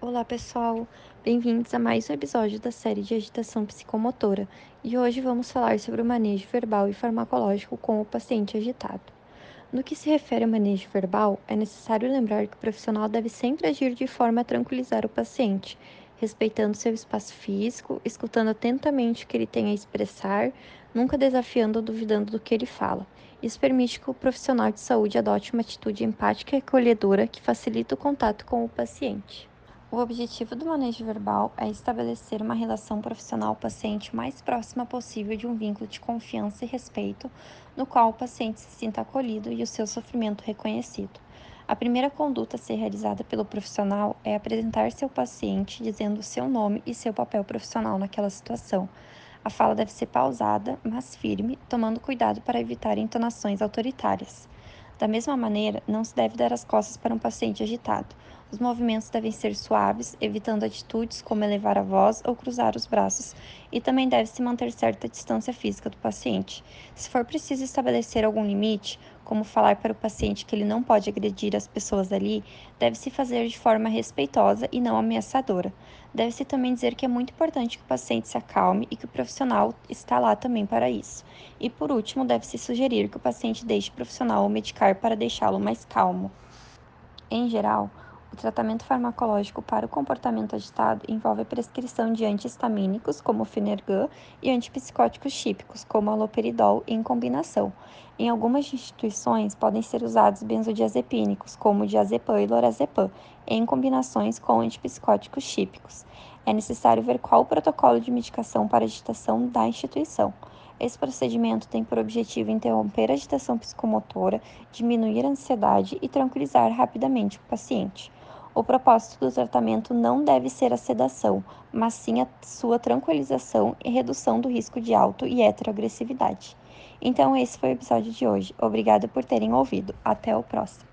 Olá, pessoal! Bem-vindos a mais um episódio da série de agitação psicomotora e hoje vamos falar sobre o manejo verbal e farmacológico com o paciente agitado. No que se refere ao manejo verbal, é necessário lembrar que o profissional deve sempre agir de forma a tranquilizar o paciente, respeitando seu espaço físico, escutando atentamente o que ele tem a expressar, nunca desafiando ou duvidando do que ele fala. Isso permite que o profissional de saúde adote uma atitude empática e acolhedora que facilita o contato com o paciente. O objetivo do manejo verbal é estabelecer uma relação profissional-paciente mais próxima possível de um vínculo de confiança e respeito, no qual o paciente se sinta acolhido e o seu sofrimento reconhecido. A primeira conduta a ser realizada pelo profissional é apresentar-se ao paciente dizendo seu nome e seu papel profissional naquela situação. A fala deve ser pausada, mas firme, tomando cuidado para evitar entonações autoritárias. Da mesma maneira, não se deve dar as costas para um paciente agitado. Os movimentos devem ser suaves, evitando atitudes como elevar a voz ou cruzar os braços, e também deve-se manter certa distância física do paciente. Se for preciso estabelecer algum limite, como falar para o paciente que ele não pode agredir as pessoas ali, deve-se fazer de forma respeitosa e não ameaçadora. Deve-se também dizer que é muito importante que o paciente se acalme e que o profissional está lá também para isso. E por último, deve-se sugerir que o paciente deixe o profissional o medicar para deixá-lo mais calmo. Em geral, o tratamento farmacológico para o comportamento agitado envolve a prescrição de antihistamínicos, como o Finergan, e antipsicóticos típicos, como aloperidol, em combinação. Em algumas instituições, podem ser usados benzodiazepínicos, como diazepam e lorazepam, em combinações com antipsicóticos típicos. É necessário ver qual o protocolo de medicação para agitação da instituição. Esse procedimento tem por objetivo interromper a agitação psicomotora, diminuir a ansiedade e tranquilizar rapidamente o paciente. O propósito do tratamento não deve ser a sedação, mas sim a sua tranquilização e redução do risco de auto e heteroagressividade. Então, esse foi o episódio de hoje. Obrigada por terem ouvido. Até o próximo.